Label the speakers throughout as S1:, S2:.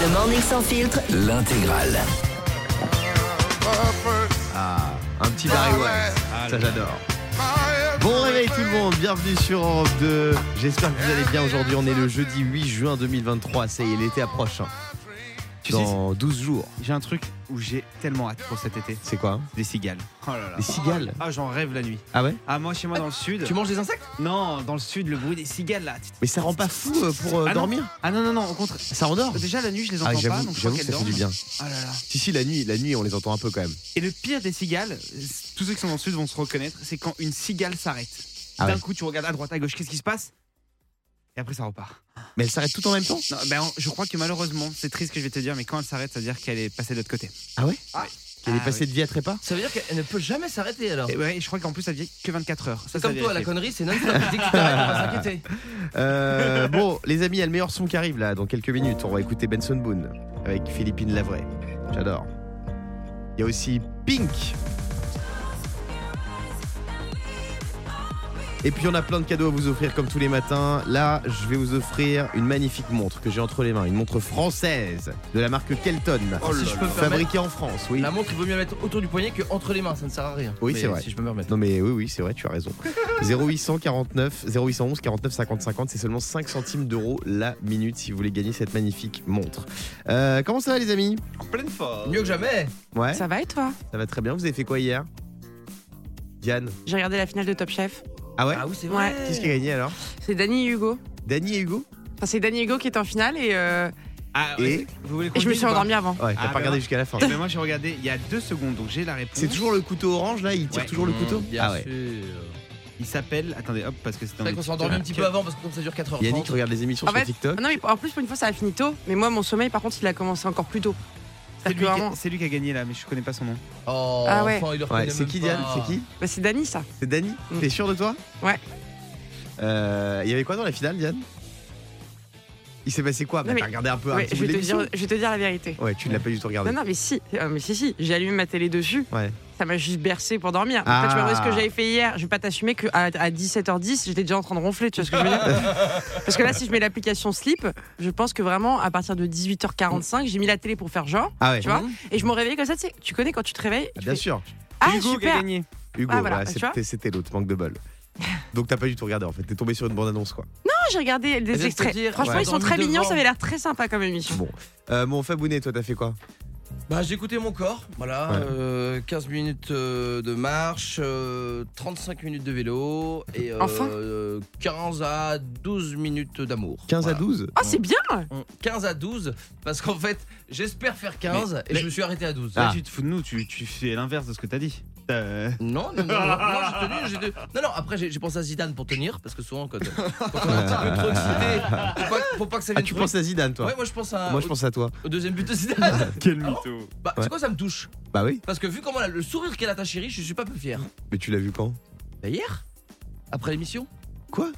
S1: Le morning sans filtre.
S2: L'intégrale.
S3: Ah, un petit Barry White. Ça j'adore. Bon réveil tout le monde, bienvenue sur Europe 2. J'espère que vous allez bien aujourd'hui. On est le jeudi 8 juin 2023. Ça y est, l'été approche.
S4: Sais,
S3: Dans 12 jours.
S4: j'ai un truc où j'ai tellement hâte pour cet été.
S3: C'est quoi? Hein
S4: Des cigales. Oh là là.
S3: Des cigales?
S4: Ah, j'en rêve la nuit.
S3: Ah ouais?
S4: Ah, moi, chez moi, dans le sud.
S5: Tu manges des insectes?
S4: Non, dans le sud, le bruit des cigales là.
S3: Mais ça rend pas fou euh, pour euh,
S4: Ah non.
S3: dormir?
S4: Ah non, non, non, au contraire.
S3: Ça endort
S4: Déjà, la nuit, je les
S3: Ah
S4: entends pas,
S3: j'avoue,
S4: donc je crois
S3: j'avoue ça fait du
S4: dorment.
S3: bien.
S4: Ah là là.
S3: Si si la nuit, la nuit on les entend un peu quand même.
S4: Et le pire des cigales, tous ceux qui sont dans le sud vont se reconnaître, c'est quand une cigale s'arrête.
S3: Ah
S4: D'un
S3: ouais.
S4: coup, tu regardes à droite, à gauche, qu'est-ce qui se passe? Et après, ça repart.
S3: Mais elle s'arrête tout en même temps?
S4: Non, ben, je crois que malheureusement, c'est triste ce que je vais te dire, mais quand elle s'arrête, ça veut dire qu'elle est passée de l'autre côté.
S3: Ah ouais? Qu'elle est
S4: Ah
S3: passée de vie à trépas?
S5: Ça veut dire qu'elle ne peut jamais s'arrêter alors?
S4: Et ouais, et je crois qu'en plus, ça vient que 24 heures. Ça,
S5: C'est
S4: ça
S5: comme toi, la connerie, c'est non-stop. Dès que tu t'arrêtes, on va s'inquiéter.
S3: Euh, bon, les amis, il y a le meilleur son qui arrive là, dans quelques minutes. On va écouter Benson Boone avec Philippine Lavray. J'adore. Il y a aussi Pink. Et puis on a plein de cadeaux à vous offrir comme tous les matins. Là, je vais vous offrir une magnifique montre que j'ai entre les mains, une montre française de la marque Kelton,
S5: si je peux me
S3: fabriquée en France. Oui.
S5: la montre, il vaut mieux la mettre autour du poignet que entre les mains, ça ne sert à rien.
S3: Oui, c'est vrai.
S5: Si je peux me permettre.
S3: Non mais oui oui c'est vrai tu as raison 0849 0811 49 50 50 c'est seulement 5 centimes d'euros la minute si vous voulez gagner cette magnifique montre Euh, Comment ça va les amis?
S4: En pleine forme.
S5: Mieux que jamais.
S3: Ouais
S6: Ça va et toi?
S3: Ça va très bien vous avez fait quoi hier? Diane?
S6: J'ai regardé la finale de Top Chef.
S3: Ah ouais
S5: Ah oui, c'est
S6: vrai.
S5: vrai.
S3: Qui est-ce qui a gagné alors
S6: C'est Dani et Hugo.
S3: Dany et Hugo
S6: Enfin, c'est Dani et Hugo qui est en finale et, euh,
S4: Ah,
S3: Et
S4: ouais, vous voulez
S6: et je me suis endormie avant.
S3: Ouais t'as
S4: Ah,
S3: pas regardé
S4: ouais.
S3: jusqu'à la fin
S4: ben, moi j'ai regardé il y a deux secondes donc j'ai la réponse.
S3: C'est toujours le couteau orange là il tire
S4: Ouais.
S3: toujours le couteau
S5: Bien
S3: Ah ouais
S5: sûr.
S4: Il s'appelle attendez hop parce que c'est
S5: C'est vrai qu'on s'est endormi un petit peu avant parce que comme ça dure 4 heures.
S3: Yannick regarde les émissions
S6: En
S3: sur
S6: fait,
S3: TikTok
S6: Ah non, mais en plus, pour une fois, ça a fini tôt. Mais moi, mon sommeil, par contre, il a commencé encore plus tôt.
S4: C'est lui, qui c'est lui qui a gagné là mais je connais pas son nom.
S5: Oh,
S6: Ah ouais.
S5: enfin, il le
S3: Ouais
S5: reconnaît
S3: c'est
S5: même
S3: qui
S5: pas.
S3: Diane C'est qui
S6: bah, c'est Dani, ça.
S3: C'est Dany
S6: Mm.
S3: T'es sûr de toi
S6: Ouais.
S3: Euh, Il y avait quoi dans la finale Diane Il s'est passé quoi Bah,
S6: Non, mais-
S3: T'as regardé un peu un
S6: Ouais,
S3: petit
S6: je,
S3: bout
S6: vais
S3: de
S6: te dire,
S3: l'émission
S6: je vais te dire la vérité.
S3: Ouais tu ne l'as pas du tout regardé
S6: Non, non, mais si. Euh, mais si, si. J'ai allumé ma télé dessus.
S3: Ouais.
S6: Ça m'a juste bercé pour dormir.
S3: Ah.
S6: Après, tu me demandes ce que j'avais fait hier. Je vais pas t'assumer qu'à à 17h10, j'étais déjà en train de ronfler. Tu vois ce que je veux dire Parce que là, si je mets l'application Sleep, je pense que vraiment, à partir de 18h45, j'ai mis la télé pour faire genre.
S3: Ah ouais
S6: Tu vois
S5: Mhm.
S6: Et je me réveille comme ça, tu sais. Tu connais quand tu te réveilles
S3: Ah,
S6: tu
S3: Bien
S6: fais,
S3: sûr
S6: Ah,
S4: Hugo qui a gagné.
S3: Hugo,
S6: Ah, voilà,
S3: c'était c'était l'autre, manque de bol. Donc t'as pas du tout regardé en fait, t'es tombé sur une bande-annonce quoi.
S6: Non, j'ai regardé des
S5: te
S6: extraits.
S5: dire,
S6: Franchement,
S5: ouais.
S6: ils sont très mignons, ça avait l'air très sympa comme émission.
S3: Bon, euh, mon Fabounet, toi t'as fait quoi?
S5: Bah, j'ai écouté mon corps, voilà.
S3: Ouais.
S5: euh, 15 minutes euh, de marche, euh, 35 minutes de vélo et euh,
S6: Enfin.
S5: euh, 15 à 12 minutes d'amour.
S3: 15 à
S5: Voilà.
S3: 12
S6: Oh, c'est bien
S5: 15 à 12 parce qu'en fait, j'espère faire 15 et
S4: mais-
S5: je me suis arrêté à 12.
S4: Là,
S3: Ah.
S4: tu te fous de nous, tu, tu fais l'inverse de ce que t'as dit. Euh,
S5: Non, non, non, non, non, j'ai tenu, j'ai tenu. Non, non, après j'ai j'ai pensé à Zidane pour tenir, parce que souvent quand, quand on est un petit peu trop excité, faut pas, faut pas que ça
S3: Ah
S5: vienne
S3: tu
S5: trop
S3: penses à Zidane toi
S5: Ouais, moi je pense à,
S3: Moi je
S5: au,
S3: pense à toi.
S5: au deuxième but de Zidane.
S4: Quel mytho.
S5: Bah,
S3: Ouais.
S5: c'est quoi, ça me touche
S3: Bah oui,
S5: Parce que vu comment elle a le sourire qu'elle a ta chérie, je suis pas peu fier.
S3: mais tu l'as vu quand?
S5: Bah, hier Après l'émission
S3: Quoi?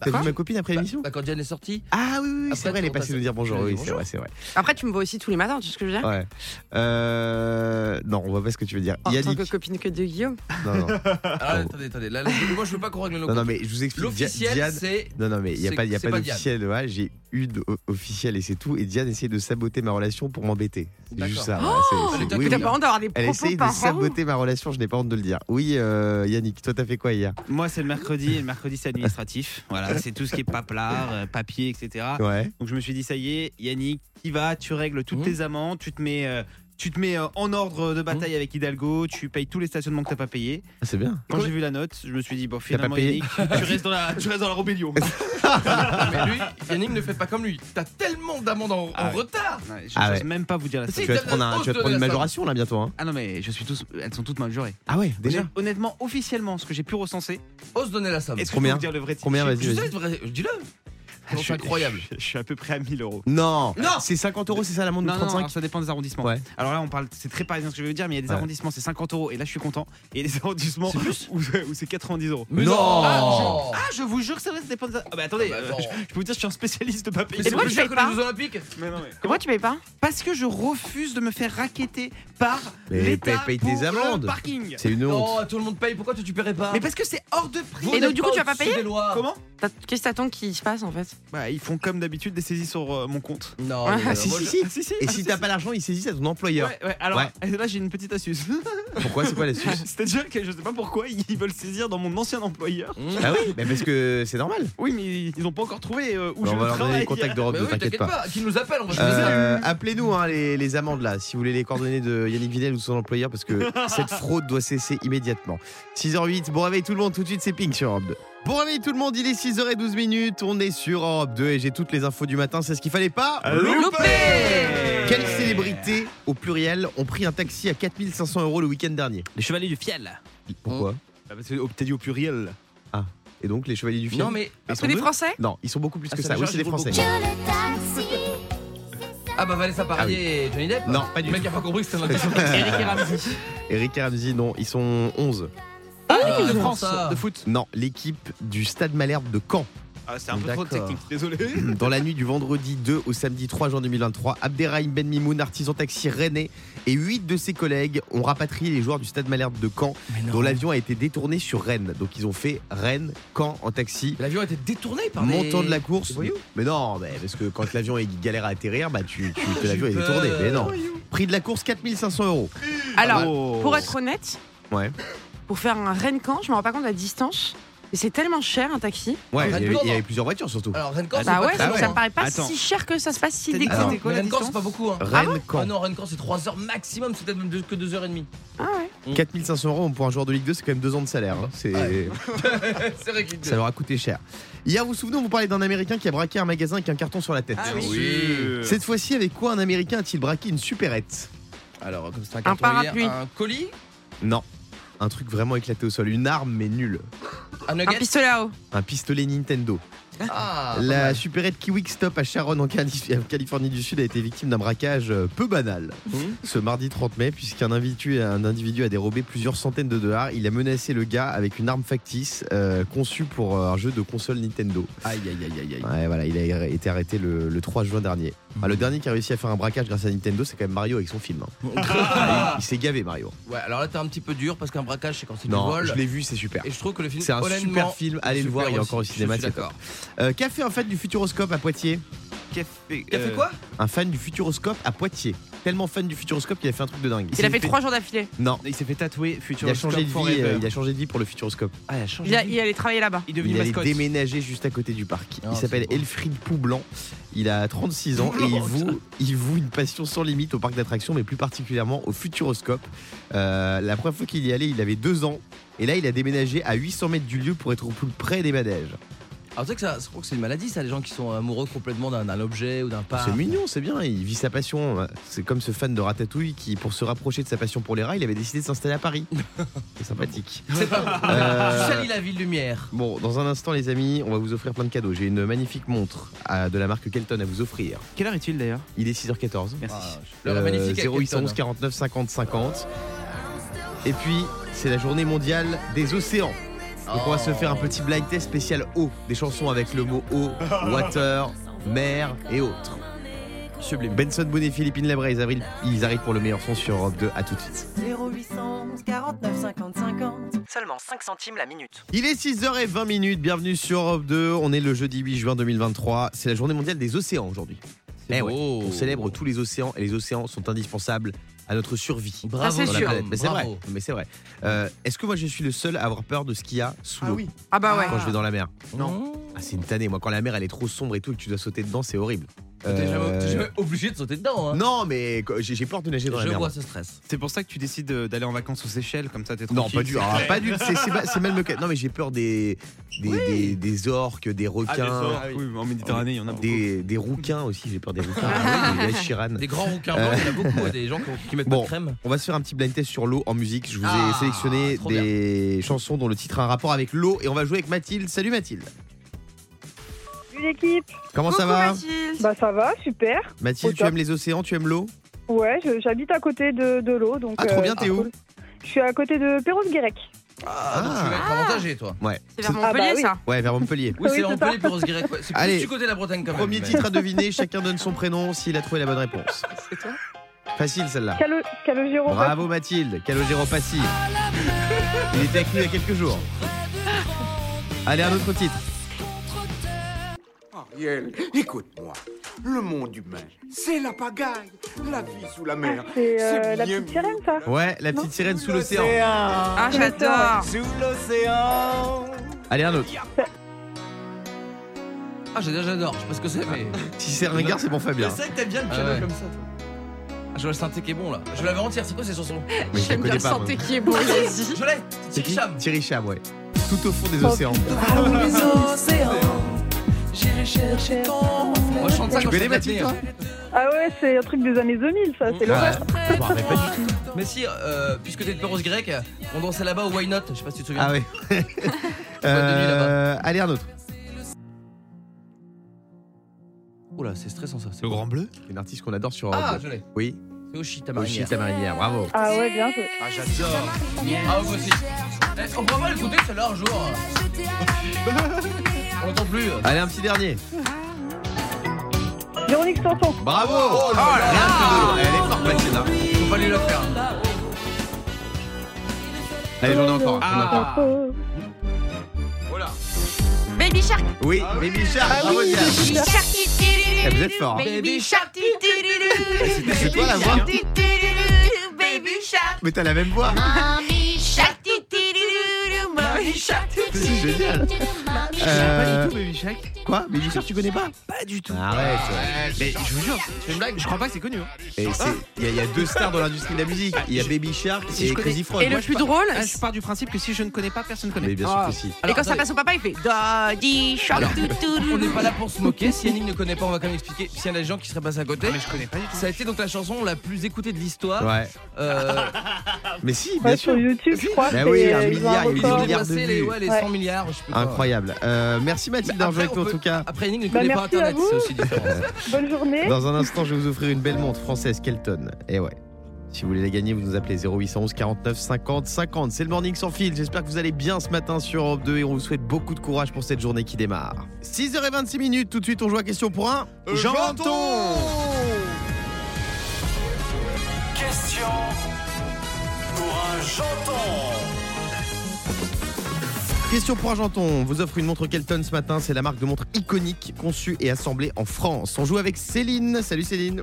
S3: T'as vu ma copine après
S5: bah,
S3: l'émission
S5: bah, quand Diane est sortie
S3: Ah oui, c'est vrai, elle est passée nous dire bonjour. Oui, c'est vrai, c'est vrai.
S6: Après, tu me vois aussi tous les matins, tu sais ce que je veux dire
S3: Ouais. Euh... Non, on voit pas ce que tu veux dire.
S6: En tant
S3: Yannick.
S6: que copine que de Guillaume.
S3: Non, non,
S5: Ah, attendez, attendez. Là, là, moi je veux pas qu'on règle nos
S3: non, non, mais je vous explique.
S5: L'officiel,
S3: Diane.
S5: c'est.
S3: Non, non, mais il n'y a pas, y a pas d'officiel. ouais, J'ai eu d'officiel et c'est tout. Et Diane essaie de saboter ma relation pour m'embêter. C'est juste ça.
S6: Oh
S5: T'as
S6: pas honte d'avoir des
S3: Elle essaye de saboter ma relation, je n'ai pas honte de le dire. Oui, euh, Yannick, toi t'as fait quoi hier?
S4: Moi, c'est le mercredi, et le mercredi, c'est administratif. Voilà, c'est tout ce qui est paplard, euh, papier, etc.
S3: Ouais.
S4: Donc, je me suis dit, ça y est, Yannick, tu vas, tu règles toutes
S5: Mhm.
S4: tes amendes, tu te mets. Tu te mets euh, en ordre de bataille
S3: Mhm.
S4: avec Hidalgo, tu payes tous les stationnements que t'as pas payés.
S3: Ah, c'est bien.
S4: Quand j'ai vu la note, je me suis dit, bon, finalement,
S3: pas payé
S4: Yannick, tu restes dans la, tu restes dans la rébellion.
S5: Mais lui, Yannick ne fait pas comme lui. T'as tellement d'amendes en, en
S4: Ah ouais.
S5: retard.
S4: Je
S3: Ah
S4: n'ose
S3: ouais.
S4: même pas vous dire la
S5: Si.
S3: Tu vas te prendre, un- tu vas te prendre une majoration là bientôt. Hein
S4: Ah non, mais je suis tous, elles sont toutes mal jurées.
S3: ah ouais, déjà
S4: Honnêt- Honnêtement, officiellement, ce que j'ai pu recenser,
S5: Ose donner la somme.
S4: est-ce que
S3: Combien
S4: je peux vous dire le vrai
S3: Combien,
S4: je-
S3: vas-y,
S5: dis-le.
S4: Je-
S5: C'est incroyable.
S4: Je, je suis à peu près à 1000 euros.
S3: Non,
S5: Non.
S3: C'est 50 euros, c'est ça l'amende de
S4: Non, non,
S3: 35
S4: alors ça dépend des arrondissements.
S3: Ouais.
S4: Alors là, on parle, c'est très parisien ce que je vais vous dire, mais il y a des
S3: Ouais.
S4: arrondissements, c'est 50 euros, et là je suis content. Et il y a des arrondissements où, où c'est 90 euros.
S5: Mais
S3: Non.
S5: Ah,
S4: Ah, je vous jure que c'est vrai, ça dépend des. Ah, bah attendez,
S5: Ah, bah,
S4: euh, je, je peux vous dire, je suis un spécialiste de pas payer.
S5: Mais c'est
S6: pourquoi
S5: plus
S6: tu
S5: cher
S6: payes
S5: que
S6: pas
S5: les Jeux Olympiques.
S4: Mais non, mais-
S6: Pourquoi tu payes pas?
S4: Parce que je refuse de me faire raqueter par
S3: Mais
S4: l'État
S3: paye- tes
S4: pour le
S3: amendes.
S4: parking.
S3: C'est une honte.
S5: Non, tout le monde paye. Pourquoi tu tu paierais pas?
S4: Mais parce que c'est hors de prix.
S6: Et donc, du coup, tu vas pas payer.
S4: Comment?
S6: Qu'est-ce que t'attends qu'il se passe en fait?
S4: Bah, ils font comme d'habitude des saisies sur euh, mon compte.
S5: Non,
S6: Ah,
S5: mais, euh,
S3: si,
S5: moi,
S3: si,
S5: je-
S3: si.
S4: Ah, si, si.
S3: Et
S4: Ah,
S3: si
S4: si,
S3: t'as
S4: si.
S3: pas l'argent, ils saisissent à ton employeur.
S4: Ouais, ouais, alors
S3: Ouais.
S4: là j'ai une petite astuce.
S3: Pourquoi C'est quoi l'astuce
S4: C'est-à-dire que je sais pas pourquoi ils veulent saisir dans mon ancien employeur.
S5: Mmh.
S3: Ah oui, mais parce que c'est normal.
S4: Oui, mais ils ont pas encore trouvé euh, où
S3: on
S4: je
S3: va leur donner
S4: travaille.
S3: les contacts d'Europe,
S5: Bah
S3: ne
S5: oui,
S3: t'inquiète pas.
S5: pas. Qui nous appelle, on va.
S3: Euh, Appelez-nous hein, les, les amendes là, si vous voulez les coordonnées de Yannick Vidal ou son employeur, parce que cette fraude doit cesser immédiatement. 6h08, bon réveil tout le monde, tout de suite c'est Pink sur Europe 2. Bon réveil tout le monde, il est 6h12 minutes, on est sur Europe 2 et j'ai toutes les infos du matin, c'est ce qu'il fallait pas
S6: Loupé
S3: Quelles célébrités, au pluriel, ont pris un taxi à 4500 euros le week-end dernier
S4: Les chevaliers du fiel.
S3: Pourquoi
S4: Bah, parce que oh, t'as dit au pluriel.
S3: Et donc les chevaliers du film
S5: Non, mais.
S3: Ils
S6: C'est
S3: sont
S6: des
S3: deux
S6: Français
S3: Non, ils sont beaucoup plus
S5: Ah,
S3: que
S5: ça
S3: ça. Oui, c'est des Français.
S5: Ah bah Vanessa Paradis et Johnny Depp
S3: Non, pas du
S5: Le mec
S3: tout.
S5: a pas compris que c'était un
S6: Eric et Ramsey.
S3: Eric et Ramsey, non, ils sont 11.
S5: Ah,
S4: de
S5: ils ont
S4: France,
S5: ça.
S4: de foot.
S3: Non, l'équipe du Stade Malherbe de Caen.
S4: Ah, c'est un peu trop
S3: D'accord.
S4: technique, désolé.
S3: Dans la nuit du vendredi 2 au samedi 3 juin 2023, Abderrahim Ben Mimoun, artisan taxi rennais, et 8 de ses collègues ont rapatrié les joueurs du Stade Malherbe de Caen, dont l'avion a été détourné sur Rennes. Donc ils ont fait Rennes, Caen en taxi.
S5: L'avion a été détourné par
S3: Montant de la course. Mais non, mais parce que quand l'avion est galère à atterrir, bah tu, tu
S5: J'ai
S3: l'avion est détourné. Mais non. Prix de la course 4500 euros.
S6: Alors,
S4: Oh.
S6: pour être honnête,
S3: Ouais.
S6: Pour faire un Rennes-Camp, je me rends pas compte de la distance. Mais c'est tellement cher un taxi.
S3: Ouais, il y, avait,
S5: non,
S3: il y avait
S5: non.
S3: plusieurs voitures surtout.
S5: Alors Rennes-Camp, c'est
S6: Bah
S5: pas
S6: ouais,
S5: très
S6: donc
S5: loin.
S6: ça me paraît pas
S4: Attends.
S6: si cher que ça se passe si
S4: la
S5: Rennes-Camp, c'est pas beaucoup. Hein. Ah
S3: Caen.
S5: non, Rennes-Camp, c'est 3 heures maximum, c'est peut-être même deux- que 2h30.
S6: Ah ouais.
S3: 4500 euros pour un joueur de Ligue 2, c'est quand même deux ans de salaire. hein. C'est.
S5: Ouais. c'est vrai qu'il
S3: Ça leur a coûté cher. Hier, vous vous souvenez, on vous parlait d'un Américain qui a braqué un magasin avec un carton sur la tête.
S5: Ah
S4: Oui.
S5: oui.
S3: Cette fois-ci, avec quoi un Américain a-t-il braqué une supérette?
S5: Alors, comme c'est un
S6: parapluie.
S5: Un colis?
S3: Non. Un truc vraiment éclaté au sol. Une arme, mais nulle.
S5: Un
S6: pistolet à eau.
S3: Un pistolet Nintendo.
S5: Ah,
S3: la supérette Kiwik Stop à Sharon en Cali- en Californie du Sud a été victime d'un braquage euh, peu banal
S5: Mmh.
S3: ce mardi 30 mai puisqu'un individu, un individu a dérobé plusieurs centaines de dollars. Il a menacé le gars avec une arme factice euh, conçue pour euh, un jeu de console Nintendo.
S5: Aïe, aïe, aïe, aïe, aïe.
S3: Ouais, voilà, il a été arrêté le, le 3 juin dernier. Ah, le dernier qui a réussi à faire un braquage grâce à Nintendo, c'est quand même Mario avec son film. hein. Ah, il il s'est gavé Mario.
S5: Ouais, alors là, t'es un petit peu dur parce qu'un braquage, c'est quand c'est du
S3: Non,
S5: vol.
S3: je l'ai vu, c'est super.
S5: Et je trouve que le film,
S3: C'est un super film, allez le voir, il est encore au cinéma,
S5: d'accord.
S3: Euh, Qu'a fait un fan du Futuroscope à Poitiers
S4: Café,
S5: Qui a fait
S4: euh,
S5: quoi
S3: Un fan du Futuroscope à Poitiers. Tellement fan du Futuroscope qu'il a fait un truc de dingue.
S6: Il a fait trois jours d'affilée.
S3: Non,
S4: Il s'est fait tatouer
S3: il a changé de vie. euh, il a changé de vie pour le Futuroscope.
S4: Ah, il a changé.
S6: Il, a-
S4: de vie.
S6: il allait travailler là-bas.
S4: Il est devenu
S3: Il allait
S4: mascotte.
S3: déménager juste à côté du parc. Il s'appelle
S5: c'est beau.
S3: Elfried Poublanc. Il a 36 ans et il voue, il voue une passion sans limite au parc d'attractions, mais plus particulièrement au Futuroscope. Euh, la première fois qu'il y allait, il avait deux ans. Et là, il a déménagé à 800 mètres du lieu pour être au plus près des manèges.
S5: Alors, tu sais que ça, je crois que c'est une maladie, ça, les gens qui sont amoureux complètement d'un objet ou d'un parc.
S3: C'est mignon, c'est bien. Il vit sa passion. C'est comme ce fan de Ratatouille qui, pour se rapprocher de sa passion pour les rats, il avait décidé de s'installer à Paris. C'est sympathique.
S5: C'est pas.
S3: Euh,
S5: salis la ville lumière.
S3: Bon, dans un instant, les amis, on va vous offrir plein de cadeaux. J'ai une magnifique montre à- de la marque Kelton à vous offrir.
S4: Quelle heure est-il d'ailleurs?
S3: Il est 6h14.
S4: Merci.
S5: Ah, l'heure est magnifique. avec
S3: 0811
S5: Kelton.
S3: 49 50 50. Et puis, c'est la journée mondiale des océans. Donc on va se faire un petit blind test spécial eau. Des chansons avec le mot eau, water, mer et autres. Sublime. Benson Boone et Philippine Labra, ils arrivent, ils arrivent pour le meilleur son sur Europe 2. À tout de suite.
S1: 0811 49 50 50. Seulement 5 centimes la minute.
S3: Il est 6h20 minutes. Bienvenue sur Europe 2. On est le jeudi 8 juin 2023. C'est la journée mondiale des océans aujourd'hui. Eh ouais. On célèbre tous les océans et les océans sont indispensables à notre survie.
S5: Bravo,
S6: c'est sûr.
S3: Mais c'est vrai. Mais c'est vrai. Euh, Est-ce que moi je suis le seul à avoir peur de ce qu'il y a sous l'eau
S6: Ah bah ouais.
S3: quand je vais dans la mer?
S5: Non.
S3: Ah, c'est une tannée. Moi, quand la mer elle est trop sombre et tout et que tu dois sauter dedans, c'est horrible.
S5: T'es jamais,
S3: Euh,
S5: t'es jamais obligé de sauter dedans. Hein.
S3: Non, mais j'ai j'ai peur de nager dans la
S5: Je vois ce stress.
S4: C'est pour ça que tu décides euh, d'aller en vacances aux Seychelles, comme ça t'es
S3: Non,
S4: tranquille.
S3: pas du ah, pas du c'est- C'est mal- c'est mal me Non, mais j'ai peur des des, des, des orques, des
S4: Ah,
S3: requins,
S4: des orques, oui, en Méditerranée, il y en a beaucoup.
S3: des, des rouquins aussi. J'ai peur des rouquins.
S6: Ah
S3: des.
S5: Des grands rouquins blancs, il y en a beaucoup. hein, Des gens qui, qui mettent
S3: Bon.
S5: pas de crème.
S3: On va se faire un petit blind test sur l'eau en musique. Je vous ai
S5: Ah,
S3: sélectionné
S5: trop
S3: des chansons dont le titre a un rapport avec l'eau et on va jouer avec Mathilde. Salut Mathilde.
S2: Salut l'équipe.
S3: Comment ça va
S6: Mathilde.
S2: Bah ça va, super.
S3: Mathilde,
S2: Au
S3: tu
S2: top.
S3: aimes les océans, tu aimes l'eau
S2: Ouais, je- j'habite à côté de, de l'eau, donc.
S3: Ah, trop
S2: euh,
S3: bien, t'es
S2: c'est
S3: où
S2: cool. Je suis à côté de Perros-Guirec.
S5: Ah, donc tu vas être
S6: Ah.
S5: avantagé, toi.
S3: Ouais.
S6: C'est vers
S2: Ah bah
S6: Montpellier
S2: oui.
S6: ça.
S3: Ouais, vers Montpellier.
S5: Oui, c'est
S2: Oui, c'est
S5: Montpellier, ouais. C'est
S3: Allez.
S5: plus du côté de la Bretagne quand même.
S3: Premier
S5: mais-
S3: titre à deviner, chacun donne son prénom s'il a trouvé la bonne réponse.
S6: C'est toi
S3: Facile celle-là.
S2: Calo, Calogero.
S3: Bravo Mathilde, Calogero Passi. Il était avec nous il y a quelques jours. Allez, un autre titre.
S7: Ariel, écoute-moi. Le monde humain, c'est la pagaille. La vie sous la mer.
S2: C'est euh, la petite sirène, ça
S3: Ouais, la petite sirène sous l'océan.
S6: Ah, j'adore.
S7: Sous l'océan.
S3: Allez, un autre.
S5: Ah, j'adore, j'adore. Je sais pas ce que c'est, mais.
S3: Si c'est ringard, c'est bon, Fabien.
S5: C'est vrai que t'aimes bien le Ah piano ouais. comme ça, toi. Ah, je vois le synthé qui est bon là. Je l'avais entière, c'est quoi ces chansons?
S3: Mais je la
S6: J'aime bien
S3: connais
S6: le
S3: pas. moi.
S6: santé qui est beau, vas-y.
S5: Je l'ai
S3: C'est
S5: Thierry
S3: qui?
S5: Cham.
S3: Thierry Cham, ouais. Tout au fond des
S2: Oh,
S3: océans.
S5: Moi, je chante ça
S3: Tu
S5: quand je
S3: Mathilde,
S5: l'apnée,
S3: toi
S2: Ah ouais, c'est un truc des années 2000, ça. C'est l'horreur.
S3: Pas du tout.
S5: hein. Mais si, euh, puisque t'es de Perros grec, on dansait là-bas au Why Not, je sais pas si tu te souviens.
S3: Ah ouais. Euh, allez, un autre.
S5: Oula, c'est stressant ça. c'est
S4: Le grand bleu
S3: Une artiste qu'on adore sur
S5: Ah,
S3: Europe
S5: je l'ai.
S3: Oui.
S5: C'est Oshi, ta
S3: Oshi
S5: marinière.
S3: ta marinière, bravo.
S2: Ah ouais, bien joué.
S4: Ah, j'adore.
S5: Ah, moi aussi. Eh, on pourra pas l'écouter celle-là un jour. on l'entend plus.
S3: Allez, un petit dernier.
S2: Véronique Sanson.
S3: Bravo Oh là là Elle est forte, Mathilde. hein.
S5: Faut pas lui la faire.
S3: Allez, j'en ai encore.
S5: Ah.
S2: Oh.
S4: Voilà.
S6: Baby Shark.
S3: Oui, Baby Shark,
S2: Ah
S3: bravo
S2: oui. Baby Shark.
S3: Eh, Vous êtes fort. hein.
S6: Baby Shark.
S3: C'est toi la voix
S6: Baby Shark.
S3: Mais t'as la même voix
S6: Mommy Shark.
S3: C'est génial Euh,
S4: pas du tout Baby Shark.
S3: Quoi Baby Shark, tu connais pas?
S4: Pas du tout.
S3: Arrête
S4: Mais je vous jure,
S5: C'est une blague
S4: je crois pas que c'est connu. hein.
S3: Et c'est- Il y, a- il y a deux stars dans l'industrie de la musique. Il y a Baby Shark
S4: Si
S3: et
S4: je connais-
S3: Crazy Frog.
S6: Et le
S3: Moi, je
S6: plus
S3: pars-
S6: drôle,
S4: Ah, je pars du principe que si je ne connais pas, personne ne connaît.
S3: Mais bien sûr
S6: Ah.
S3: que si.
S6: et quand ça passe au papa, il fait Daddy Shark.
S5: Alors,
S6: tout, tout,
S5: On n'est pas là pour se moquer. Si Yannick ne connaît pas, on va quand même expliquer. S'il y a des gens qui seraient passés à côté.
S4: Ah, mais je connais pas du tout.
S5: Ça a été donc la chanson la plus écoutée de l'histoire.
S3: Ouais.
S5: Euh,
S3: Mais si, bien
S2: Ouais,
S3: sûr.
S2: sur YouTube, je crois.
S3: Bah
S2: c'est-
S3: oui, un
S2: ils ont
S3: milliard, il y a des
S5: ils ont
S2: record.
S3: milliards de
S5: dépassé les,
S3: vues.
S5: ouais, les
S2: Ouais.
S5: 100 milliards. Je sais quoi.
S3: Incroyable. Euh, merci Mathilde
S5: Mais
S3: d'avoir joué avec
S5: après,
S3: nous en tout cas.
S5: Après, Yannick ne
S2: Bah,
S5: connaît pas Internet, c'est aussi différent.
S2: Bonne journée.
S3: Dans un instant, je vais vous offrir une belle montre française Kelton. Et ouais. Si vous voulez la gagner, vous nous appelez 0811 49 50 50. C'est le morning sans fil. J'espère que vous allez bien ce matin sur Europe 2 et on vous souhaite beaucoup de courage pour cette journée qui démarre. 6h26 minutes. Tout de suite, on joue à question pour un. Janton
S7: Question pour un janton.
S3: Question pour un janton. On vous offre une montre Kelton ce matin. C'est la marque de montre iconique conçue et assemblée en France. On joue avec Céline. Salut Céline.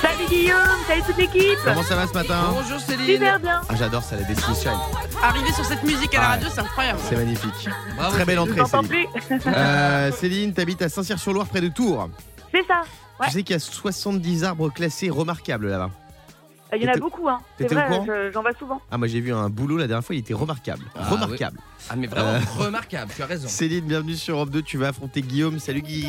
S2: Salut Guillaume, salut toute l'équipe.
S3: Comment ça va ce matin
S5: Bonjour Céline.
S2: Super bien.
S3: Ah, j'adore ça, la Destiny Child.
S6: Arriver sur cette musique à la
S3: Ah.
S6: radio, c'est incroyable.
S3: C'est magnifique.
S5: Bravo.
S3: Très belle entrée, Céline.
S2: plus.
S3: Euh, Céline, t'habites à Saint-Cyr-sur-Loire, près de Tours.
S2: C'est ça. Ouais.
S3: Tu sais qu'il y a 70 arbres classés remarquables là-bas.
S2: Il y en a beaucoup, hein. C'est
S3: t'étais au
S2: vrai, j'en vois souvent.
S3: Ah, moi j'ai vu un boulot la dernière fois, il était remarquable.
S5: Ah,
S3: remarquable.
S5: Ah, mais vraiment
S3: Euh.
S5: remarquable, tu as raison.
S3: Céline, bienvenue sur Europe 2. Tu vas affronter Guillaume. Salut Guy.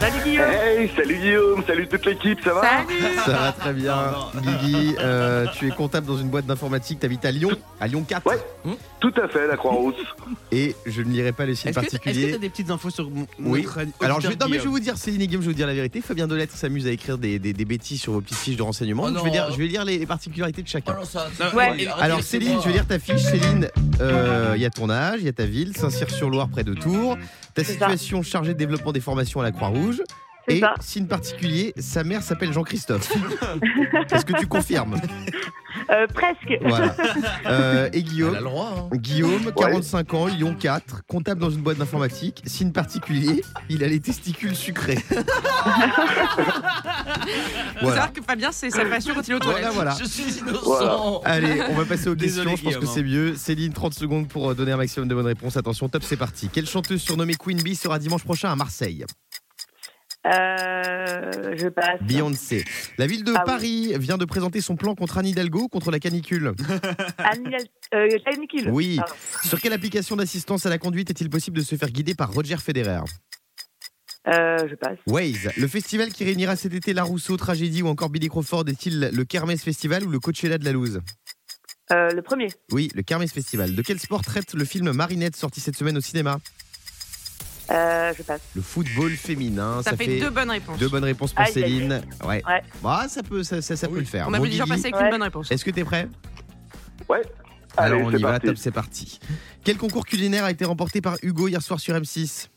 S2: Salut Guillaume.
S8: Hey, salut Guillaume, salut toute l'équipe, ça va
S6: Salut.
S3: Ça va très bien. Guigui, euh, tu es comptable dans une boîte d'informatique. T'habites à Lyon, à Lyon 4.
S8: Ouais. Tout à fait, la Croix-Rousse.
S3: Et je ne lirai pas le site
S4: Est-ce que est-ce que
S3: particulier.
S4: t'as des petites infos sur mon
S3: Oui. Alors, je non, mais je vais vous dire, Céline et Guillaume, je vais vous dire la vérité. Fabien Delettre s'amuse à écrire des, des- des bêtises sur vos petites fiches de renseignement.
S5: Oh
S3: Donc, je, vais dire, je vais lire les, les particularités de chacun.
S5: Oh non, ça,
S4: Non,
S2: Ouais.
S5: arrêtez,
S3: Alors Céline, je vais lire ta fiche. Céline, euh, il y a ton âge, il y a ta ville, Saint-Cyr-sur-Loire près de Tours, ta situation chargée de développement des formations à la Croix-Rouge.
S2: C'est
S3: Et
S2: ça.
S3: signe particulier, sa mère s'appelle Jean-Christophe. Est-ce que tu confirmes?
S2: Euh, presque.
S3: Voilà. Euh, et
S5: Elle
S3: Guillaume
S5: a le droit. Hein.
S3: Guillaume, 45 ans, Lyon 4, comptable dans une boîte d'informatique. Signe particulier, il a les testicules sucrés.
S6: C'est
S3: voilà.
S6: vrai que Fabien, c'est sa passion quand il est aux toilettes.
S3: Voilà, voilà.
S5: Je suis innocent.
S8: Voilà.
S3: Allez, on va passer aux
S4: Désolé,
S3: questions. Je pense que c'est mieux. Céline, 30 secondes pour euh, donner un maximum de bonnes réponses. Attention, top, c'est parti. Quelle chanteuse surnommée Queen Bee sera dimanche prochain à Marseille?
S2: Euh, je passe.
S3: Beyoncé. La ville de
S2: Ah oui.
S3: Paris vient de présenter son plan contre Anne Hidalgo, contre la canicule.
S2: Annie, euh, canicule.
S3: Oui.
S2: Pardon.
S3: Sur quelle application d'assistance à la conduite est-il possible de se faire guider par Roger Federer?
S2: Euh, je passe.
S3: Waze. Le festival qui réunira cet été La Rousseau, Tragédie ou encore Billy Crawford est-il le Kermesse Festival ou le Coachella de la Louse?
S2: Euh, le premier.
S3: Oui, le Kermesse Festival. De quel sport traite le film Marinette sorti cette semaine au cinéma?
S2: Euh, je passe.
S3: Le football féminin.
S6: Ça, fait, deux bonnes réponses.
S3: deux bonnes réponses pour
S2: aïe,
S3: Céline. Ouais.
S2: Ouais.
S3: Bah, ça peut, ça, ça, ça peut le faire.
S6: On a
S3: Bon,
S6: vu déjà passer avec
S2: Ouais.
S6: une bonne réponse.
S3: Est-ce que t'es prêt?
S8: Ouais.
S3: Alors
S8: Allez,
S3: on y va, top, c'est parti. Quel concours culinaire a été remporté par Hugo hier soir sur M6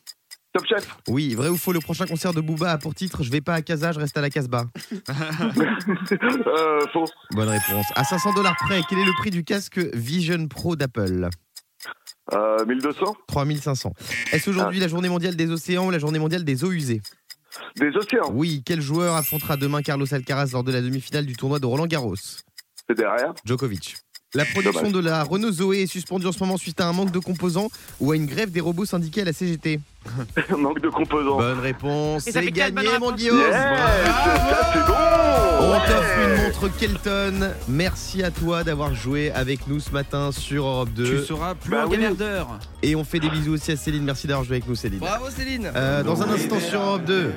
S8: Top chef.
S3: Oui, vrai ou faux, le prochain concert de Booba a pour titre Je vais pas à Casa, je reste à la Casbah.
S8: euh, faux.
S3: Bonne réponse. À 500 dollars près, quel est le prix du casque Vision Pro d'Apple?
S8: Euh, 1200.
S3: 3500. Est-ce aujourd'hui la journée mondiale des océans ou la journée mondiale des eaux usées?
S8: Des océans.
S3: Oui, quel joueur affrontera demain Carlos Alcaraz lors de la demi-finale du tournoi de Roland Garros?
S8: C'est derrière.
S3: Djokovic. La production de la Renault Zoé est suspendue en ce moment suite à un manque de composants ou à une grève des robots syndiqués à la CGT.
S8: Manque de composants.
S3: Bonne réponse, c'est gagné mon. Guillaume.
S8: Yes, ça c'est bon.
S3: On t'offre une montre Kelton. Merci à toi d'avoir joué avec nous ce matin sur Europe
S4: Tu
S3: 2.
S4: seras plus
S8: Bah
S4: en
S8: oui.
S4: galère d'heure.
S3: Et on fait des bisous aussi à Céline. Merci d'avoir joué avec nous, Céline.
S5: Bravo Céline.
S3: Euh, dans un instant sur Europe 2,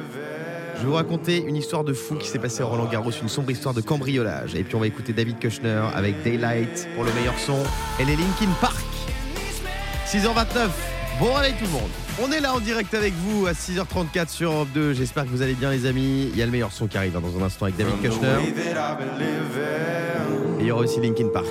S3: je vais vous raconter une histoire de fou qui s'est passée à Roland Garros, une sombre histoire de cambriolage. Et puis on va écouter David Kushner avec Daylight pour le meilleur son. Et les Linkin Park. 6h29. Bon allez tout le monde. On est là en direct avec vous à 6h34 sur Europe 2. J'espère que vous allez bien les amis. Il y a le meilleur son qui arrive hein, dans un instant avec David Kushner. Et il y aura aussi Linkin Park.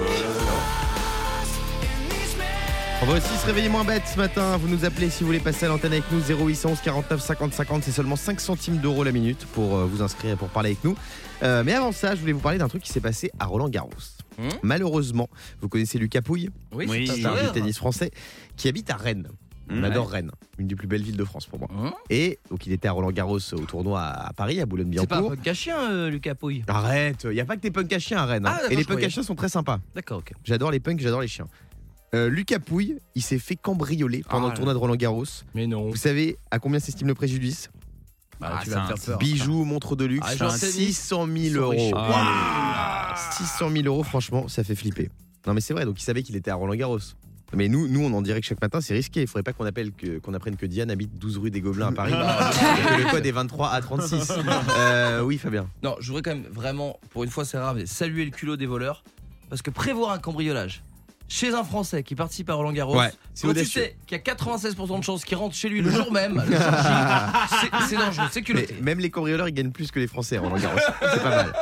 S3: On va aussi se réveiller moins bête ce matin. Vous nous appelez si vous voulez passer à l'antenne avec nous 0811 49 50 50. C'est seulement 5 centimes d'euros la minute pour euh, vous inscrire et pour parler avec nous. Euh, mais avant ça, je voulais vous parler d'un truc qui s'est passé à Roland Garros.
S5: Hmm
S3: Malheureusement, vous connaissez Lucas Pouille,
S5: Oui,
S4: Oui,
S5: c'est
S3: un tennis français qui habite à Rennes. On
S4: Mmh.
S3: adore Rennes, une des plus belles villes de France pour moi.
S5: Hum?
S3: Et donc il était à Roland Garros au tournoi à Paris, à
S5: C'est pas un
S3: Boulogne-Billancourt.
S5: peu chien, euh, Lucas Pouille?
S3: Arrête, il n'y a pas que des punks à chiens à Rennes. hein.
S5: Ah,
S3: et les punks à chiens sont très sympas.
S5: D'accord, ok.
S3: J'adore les punks, j'adore les chiens. Euh, Lucas Pouille, il s'est fait cambrioler pendant
S4: Ah
S3: le tournoi de Roland Garros.
S5: Mais non.
S3: Vous savez à combien s'estime le préjudice?
S5: Bah,
S4: Ah,
S5: tu
S4: c'est
S5: vas me
S4: un-
S5: faire peur.
S3: Bijoux, montre de luxe,
S5: Ah, genre tennis.
S3: 600 000
S5: Sont
S3: euros.
S5: riches.
S4: Ah.
S3: 600 000 euros, franchement, ça fait flipper. Non mais c'est vrai, donc il savait qu'il était à Roland Garros. Mais nous, nous, on en dirait que chaque matin, c'est risqué. Il faudrait pas qu'on appelle que, qu'on apprenne que Diane habite 12 rue des Gobelins à Paris. et que le code est 23 à 36. Euh, oui, Fabien.
S5: Non, je voudrais quand même vraiment, pour une fois c'est rare, mais saluer le culot des voleurs. Parce que prévoir un cambriolage chez un Français qui participe à Roland Garros,
S3: Ouais, c'est
S5: quand tu sais qu'il y a 96% de chances qu'il rentre chez lui le jour même, c'est- c'est dangereux, c'est
S3: Mais
S5: culotté.
S3: même les cambrioleurs, ils gagnent plus que les Français à Roland Garros. C'est pas mal.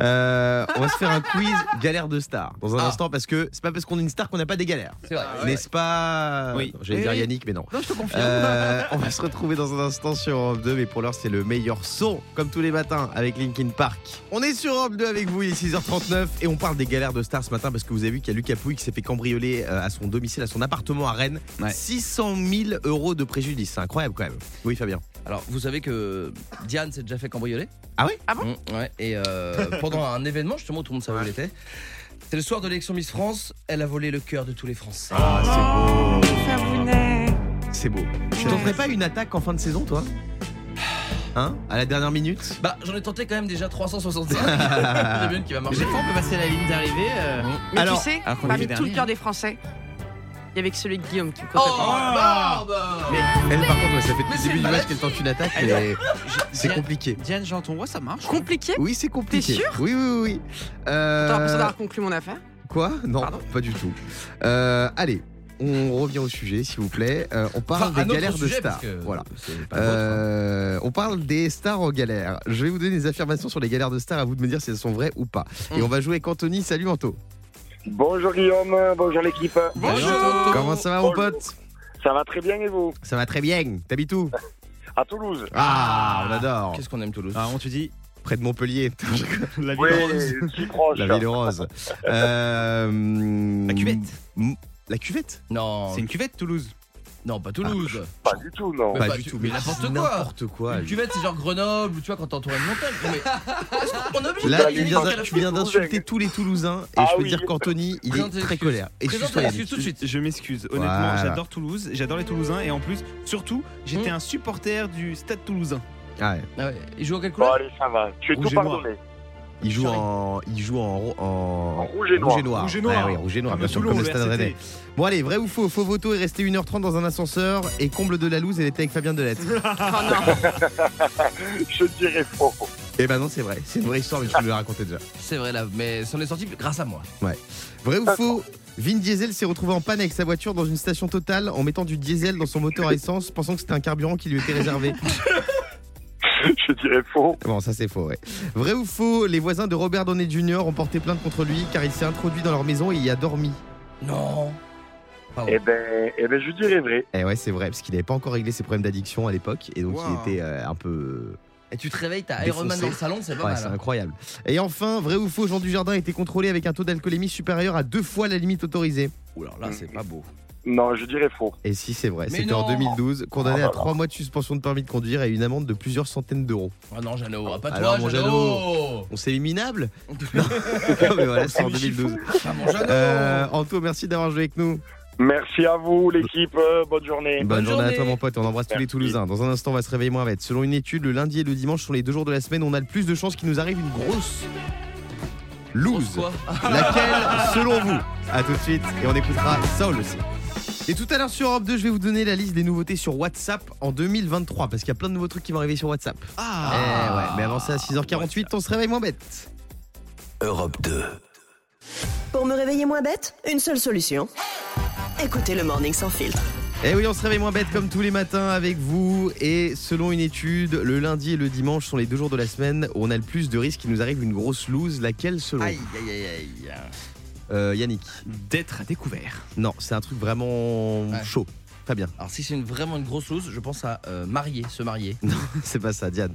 S3: Euh, on va se faire un quiz galère de star dans un
S5: Ah.
S3: instant parce que c'est pas parce qu'on est une star qu'on n'a pas des galères.
S5: C'est vrai.
S3: N'est-ce pas
S4: Oui.
S3: J'allais dire. Yannick, mais non.
S5: Non, je te confirme.
S3: Euh, on va se retrouver dans un instant sur Europe 2, mais pour l'heure, c'est le meilleur son, comme tous les matins, avec Linkin Park. On est sur Europe 2 avec vous, il est 6h39, et on parle des galères de stars ce matin parce que vous avez vu qu'il y a Lucas Pouille qui s'est fait cambrioler euh, à son domicile, à son appartement à Rennes.
S4: Ouais.
S3: 600 000 euros de préjudice, c'est incroyable quand même. Oui, Fabien.
S5: Alors, vous savez que Diane s'est déjà fait cambrioler
S3: Ah ouais?
S6: Ah bon?
S5: Mmh, Ouais, et euh, pendant un événement, justement, où tout le monde savait où elle était. C'est le soir de l'élection Miss France, elle a volé le cœur de tous les Français.
S3: Ah,
S6: Favounet.
S3: c'est beau. Tu t'en ferais pas une attaque en fin de saison, toi? Hein À la dernière minute?
S5: Bah, j'en ai tenté quand même déjà 365. Il y en a une qui va marcher.
S4: Des fois, on peut passer la ligne d'arrivée. euh,
S6: Mais
S3: Alors,
S6: tu sais,
S4: alors qu'on
S6: parmi tout le cœur des Français, il y avait que celui de Guillaume qui me
S5: Oh, la barbe
S3: Elle, par contre, ouais, ça fait depuis
S5: Mais
S3: le
S5: c'est
S3: début du match qu'elle tente une attaque, mais c'est
S4: Diane-
S3: compliqué.
S4: Diane Jean ton roi, ça marche.
S6: Compliqué?
S3: Oui, c'est compliqué.
S6: sûr?
S3: Oui, oui, oui. Euh,
S6: T'as l'impression d'avoir conclu mon affaire
S3: Quoi? Non,
S6: Pardon?
S3: pas du tout. Euh, allez, on revient au sujet, s'il vous plaît. Euh, on parle
S5: Enfin,
S3: des galères de stars. Voilà. Euh, on parle des stars en galère. Je vais vous donner des affirmations sur les galères de stars. À vous de me dire si elles sont vraies ou pas. Et
S5: Mm.
S3: on va jouer avec Anthony. Salut Anto.
S8: Bonjour Guillaume, bonjour l'équipe.
S5: Bonjour.
S3: Comment ça va mon pote?
S8: Ça va très bien et vous?
S3: Ça va très bien. T'habites où?
S8: À Toulouse.
S3: Ah, on adore.
S5: Qu'est-ce qu'on aime Toulouse?
S4: Ah, on te dit
S3: Près de Montpellier.
S4: la
S8: Oui, si proche.
S3: La ville rose. Euh,
S4: La cuvette.
S3: La cuvette
S5: Non,
S4: C'est une cuvette, Toulouse.
S5: non, pas Toulouse.
S8: Pas du tout, non.
S5: Mais
S3: Pas
S5: bah,
S3: du
S5: tu-
S3: tout.
S5: mais n'importe quoi.
S3: N'importe quoi.
S5: Une cuvette, c'est genre Grenoble, ou tu vois, quand t'es entouré de montagne. Non, mais. Oblige
S3: Là, tu
S8: il
S3: viens, d'insulter tous les Toulousains et
S8: Ah
S3: je peux
S8: oui.
S3: dire qu'Anthony, il est très colère.
S5: Excuses tout de suite.
S4: Je m'excuse. Honnêtement,
S3: Voilà.
S4: j'adore Toulouse, j'adore les Toulousains et en plus, surtout, j'étais
S5: Hmm.
S4: un supporter du Stade Toulousain.
S3: Ah ouais.
S5: Ah ouais. Il joue en quelle
S8: Bon, allez, ça va. Tu es
S4: Rouge
S8: tout pardonné.
S3: Il joue en, il joue en, ro- en,
S8: En rouge et noir.
S4: Rouge et noir.
S3: Ouais, oui, rouge et noir,
S4: Comme
S3: bien sûr,
S4: Toulon,
S3: comme le Stade. Rennais. Bon allez, vrai ou faux? Faux voto est resté 1h30 dans un ascenseur et comble de la loose, elle était avec Fabien Delette.
S6: Oh non.
S8: Je dirais faux.
S3: Eh ben non, c'est vrai. C'est une vraie histoire, mais tu me l'as raconté déjà.
S5: C'est vrai là, mais c'en est sorti grâce à moi.
S3: Vrai ou faux? Vin Diesel s'est retrouvé en panne avec sa voiture dans une station totale en mettant du diesel dans son moteur à essence, pensant que c'était un carburant qui lui était réservé.
S8: Je dirais faux.
S3: Bon, ça c'est faux, ouais. Vrai ou faux Les voisins de Robert Downey Jr. ont porté plainte contre lui car il s'est introduit dans leur maison et y a dormi.
S5: Non. Pardon.
S8: Eh ben, eh ben, je dirais vrai.
S3: Eh ouais, c'est vrai, parce qu'il n'avait pas encore réglé ses problèmes d'addiction à l'époque et donc
S4: Wow.
S3: il était euh, un peu.
S5: Et tu te réveilles, t'as Iron Man dans le salon, c'est pas
S3: Ouais,
S5: mal.
S3: c'est
S5: hein.
S3: incroyable. Et enfin, vrai ou faux Jean Dujardin a été contrôlé avec un taux d'alcoolémie supérieur à deux fois la limite autorisée.
S5: Ouh là, là, c'est pas beau.
S8: Non, je dirais faux.
S3: Et si c'est vrai, c'était en
S5: non.
S3: 2012, condamné
S8: Oh
S3: à
S8: là
S3: 3 mois de suspension de permis de conduire et une amende de plusieurs centaines d'euros.
S5: Ah non, Jeannot, ah, pas
S3: Alors,
S5: toi,
S3: mon
S5: Jeannot.
S3: On s'est minable Non, Non, mais voilà, c'est en 2012.
S5: Ah, mon.
S3: Euh, Anto, merci d'avoir joué avec nous.
S8: Merci à vous, l'équipe. euh, bonne journée.
S3: Bonne,
S5: Bonne
S3: journée. à toi, mon pote. On embrasse tous les. Toulousains. Dans un instant, on va se réveiller moins bête. Selon une étude, le lundi et le dimanche sont les deux jours de la semaine où on a le plus de chances qu'il nous arrive une grosse lose. Laquelle, selon vous? A tout de suite. Et on écoutera Soul aussi. Et tout à l'heure sur Europe 2, je vais vous donner la liste des nouveautés sur WhatsApp en 2023 parce qu'il y a plein de nouveaux trucs qui vont arriver sur WhatsApp.
S4: Ah
S3: Eh ouais, mais avant ça, à 6h48, on se réveille moins bête.
S9: Europe 2.
S10: Pour me réveiller moins bête, une seule solution. Écoutez le Morning Sans Filtre.
S3: Eh oui, on se réveille moins bête comme tous les matins avec vous. Et selon une étude, le lundi et le dimanche sont les deux jours de la semaine où on a le plus de risques qu'il nous arrive une grosse loose. Laquelle selon
S5: Aïe, aïe, aïe, aïe.
S3: Euh, Yannick
S4: D'être à découvert.
S3: Non, c'est un truc vraiment
S5: Ouais.
S3: chaud. Très bien.
S5: Alors, si c'est une, vraiment une grosse loose, je pense à euh, marier, se marier.
S3: c'est pas ça, Diane.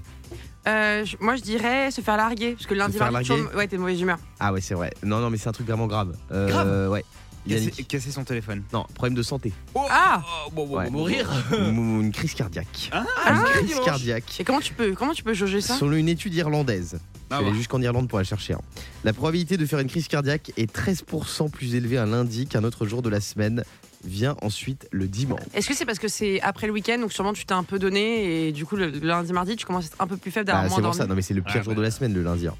S6: Euh, je- moi, je dirais se faire larguer. Parce que lundi,
S3: Se faire
S6: mardi,
S3: larguer
S6: toujours- ouais, t'es de mauvaise humeur.
S3: Ah ouais, c'est vrai. Non, non, mais c'est un truc vraiment grave. Euh,
S5: Grave
S3: Ouais.
S4: Casser,
S3: Yannick.
S4: casser son téléphone?
S3: Non, problème de santé.
S6: Ah
S3: Ouais.
S5: Mourir
S3: Ou une crise cardiaque.
S4: Ah,
S3: une
S6: ah,
S3: crise
S5: dimanche.
S3: cardiaque.
S6: Et comment tu peux, comment tu peux jauger ça?
S3: Selon une étude irlandaise,
S4: Ah
S3: je suis allé
S4: ouais.
S3: jusqu'en Irlande pour la chercher. hein. La probabilité de faire une crise cardiaque est 13% plus élevée un lundi qu'un autre jour de la semaine. Vient ensuite le dimanche.
S6: Est-ce que c'est parce que c'est après le week-end, donc sûrement tu t'es un peu donné et du coup le, le lundi, mardi, tu commences à être un peu plus faible, d'avoir
S3: Bah,
S6: moins
S3: c'est pour
S6: dormi
S3: ça. Non, mais c'est le pire
S4: Ouais,
S3: jour de la semaine, le lundi. hein.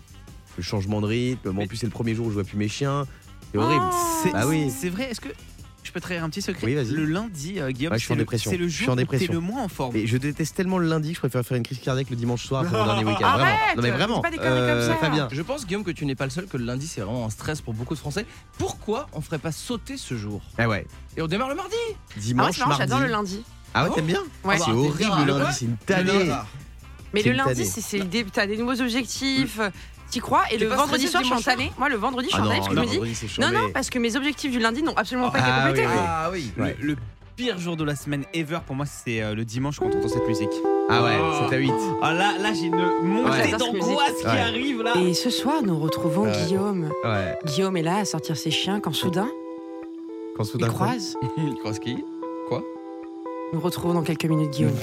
S3: Le changement de rythme. En
S4: Mais-
S3: plus, c'est le premier jour où je vois plus mes chiens. C'est horrible.
S4: C'est
S3: Bah oui.
S4: c'est vrai, est-ce que je peux te trahir un petit secret
S3: Oui, vas-y.
S4: Le lundi, euh, Guillaume,
S3: Ouais, je suis en
S4: c'est le-
S3: dépression.
S4: c'est le jour
S3: en
S4: où t'es le moins en forme.
S3: Et je déteste tellement le lundi que je préfère faire une crise cardiaque le dimanche soir pour mon dernier week-end.
S6: Arrête
S3: vraiment. Non, mais vraiment.
S6: Pas des comme ça.
S3: Fabien.
S5: Je pense, Guillaume, que tu n'es pas le seul, que le lundi, c'est vraiment un stress pour beaucoup de Français. Pourquoi on ferait pas sauter ce jour?
S3: Ah ouais.
S5: Et on démarre le mardi
S6: Ah ouais,
S3: Dimanche,
S6: marrant,
S3: mardi.
S6: j'adore le lundi.
S3: Ah ouais,
S5: Oh.
S3: t'aimes bien
S6: Ouais.
S3: C'est
S5: Ah
S3: horrible le
S5: bien,
S3: lundi,
S5: ouais.
S3: c'est une tannée.
S6: Mais le lundi, c'est, des, t'as des nouveaux objectifs, euh, t'y crois. Et le vendredi soir, je suis en tannée. Moi, le vendredi, je suis
S3: Ah
S6: en tannée
S3: non,
S6: parce que je
S3: non,
S6: me dis. Non, non, parce que mes objectifs du lundi n'ont absolument pas
S3: Ah
S6: été complétés.
S3: oui, oui.
S5: Ah oui.
S4: Le- pire jour de la semaine ever pour moi, c'est euh, le dimanche quand on entend cette musique.
S3: Ah ouais,
S4: Oh.
S3: c'est à 8.
S4: Ah là, là j'ai une montée
S3: Ouais.
S4: D'angoisse qui
S3: Ouais.
S4: arrive là.
S6: Et ce soir, nous retrouvons
S3: Ouais.
S6: Guillaume.
S3: Ouais.
S6: Guillaume est là à sortir ses chiens quand soudain,
S3: Quand
S6: il
S3: soudain. quoi
S6: croise.
S5: Kroski.
S6: Nous retrouvons dans quelques minutes Guillaume.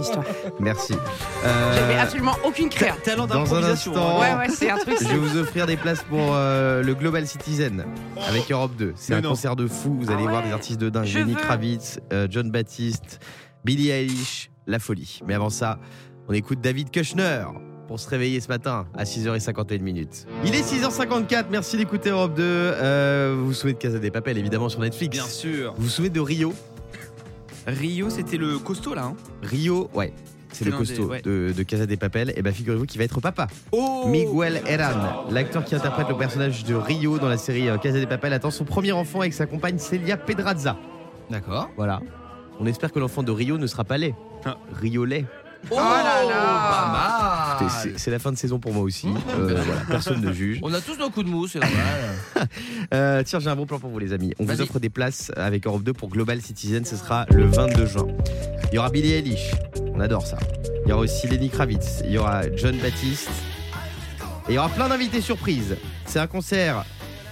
S6: Histoire.
S3: Merci. Euh,
S6: J'avais absolument aucune créa.
S4: Talent
S3: Dans un
S4: d'improvisation.
S3: instant.
S4: hein.
S6: Ouais, ouais, c'est un truc.
S3: Je vais vous offrir des places pour euh, le Global Citizen avec Europe 2. C'est un
S4: non.
S3: concert de fou. Vous
S6: Ah
S3: allez voir
S6: ouais.
S3: des artistes de dingue.
S6: Je
S3: Lenny
S6: veux.
S3: Kravitz, euh, John Baptiste, Billie Eilish, La Folie. Mais avant ça, on écoute David Kushner pour se réveiller ce matin à 6h51 minutes. Il est 6h54. Merci d'écouter Europe 2. Euh, vous vous souvenez de Casa des Papel évidemment sur Netflix.
S4: Bien sûr.
S3: Vous vous souvenez de Rio
S4: Rio, c'était le costaud là. hein.
S3: Rio, ouais. C'est le costaud
S4: des- ouais.
S3: de, de Casa des Papel. Et bah figurez-vous qu'il va être papa.
S4: Oh
S3: Miguel Herran, l'acteur qui interprète le personnage de Rio dans la série euh, Casa des Papel, attend son premier enfant avec sa compagne Celia Pedraza.
S5: D'accord.
S3: Voilà. On espère que l'enfant de Rio ne sera pas laid.
S4: Ah.
S3: Rio lait.
S5: Oh,
S6: là là.
S3: Écoutez,
S5: mal.
S3: C'est la fin de saison pour moi aussi. Euh, voilà, personne ne juge.
S5: On a tous nos coups de mou, c'est normal.
S3: Euh, tiens, j'ai un bon plan pour vous, les amis. On vous offre des places avec Europe 2 pour Global Citizen. Ce sera le 22 juin. Il y aura Billie Eilish. On adore ça. Il y aura aussi Lenny Kravitz. Il y aura John Baptiste. Et il y aura plein d'invités surprises. C'est un concert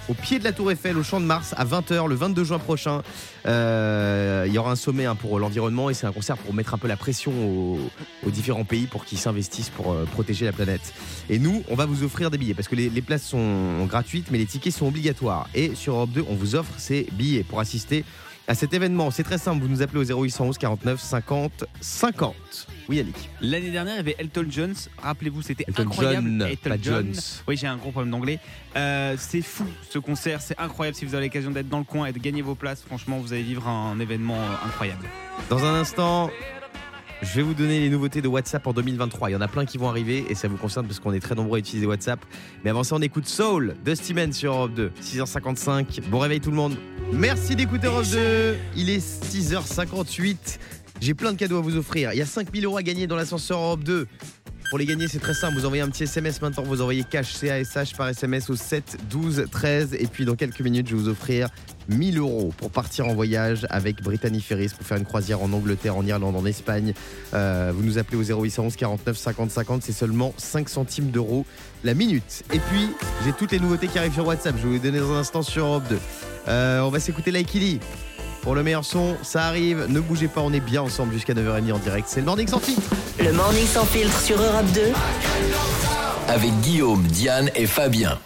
S3: au pied de la Tour Eiffel, au Champ de Mars, à 20h, le 22 juin prochain. Euh, il y aura un sommet hein, pour l'environnement et c'est un concert pour mettre un peu la pression aux, aux différents pays pour qu'ils s'investissent pour euh, protéger la planète. Et nous, on va vous offrir des billets parce que les, les places sont gratuites, mais les tickets sont obligatoires. Et sur Europe 2, on vous offre ces billets pour assister à cet événement. C'est très simple, vous nous appelez au 0811 49 50 50. Oui, Yannick.
S4: L'année dernière, il y avait Elton John. Rappelez-vous, c'était
S3: Elton
S4: incroyable.
S3: John,
S4: Elton
S3: pas
S4: John.
S3: Jones.
S4: Oui, j'ai un gros problème d'anglais. Euh, c'est fou ce concert, c'est incroyable. Si vous avez l'occasion d'être dans le coin et de gagner vos places, franchement, vous allez vivre un événement euh, incroyable.
S3: Dans un instant, je vais vous donner les nouveautés de WhatsApp en 2023. Il y en a plein qui vont arriver et ça vous concerne parce qu'on est très nombreux à utiliser WhatsApp. Mais avant ça, on écoute Soul de Steven sur Europe 2. 6h55. Bon réveil tout le monde. Merci d'écouter Europe 2. Il est 6h58. J'ai plein de cadeaux à vous offrir. Il y a 5000 euros à gagner dans l'ascenseur Europe 2. Pour les gagner, c'est très simple. Vous envoyez un petit SMS maintenant. Vous envoyez cash CASH par SMS au 7 12 13. Et puis dans quelques minutes, je vais vous offrir 1000 euros pour partir en voyage avec Brittany Ferries pour faire une croisière en Angleterre, en Irlande, en Espagne. Euh, vous nous appelez au 0811 49 50 50. C'est seulement 5 centimes d'euros la minute. Et puis, j'ai toutes les nouveautés qui arrivent sur WhatsApp. Je vais vous les donner dans un instant sur Europe 2. Euh, on va s'écouter Like Illy. pour le meilleur son. Ça arrive, ne bougez pas, on est bien ensemble jusqu'à 9h30 en direct. C'est le Morning sans filtre.
S10: Le Morning sans filtre sur Europe 2.
S9: Avec Guillaume, Diane et Fabien.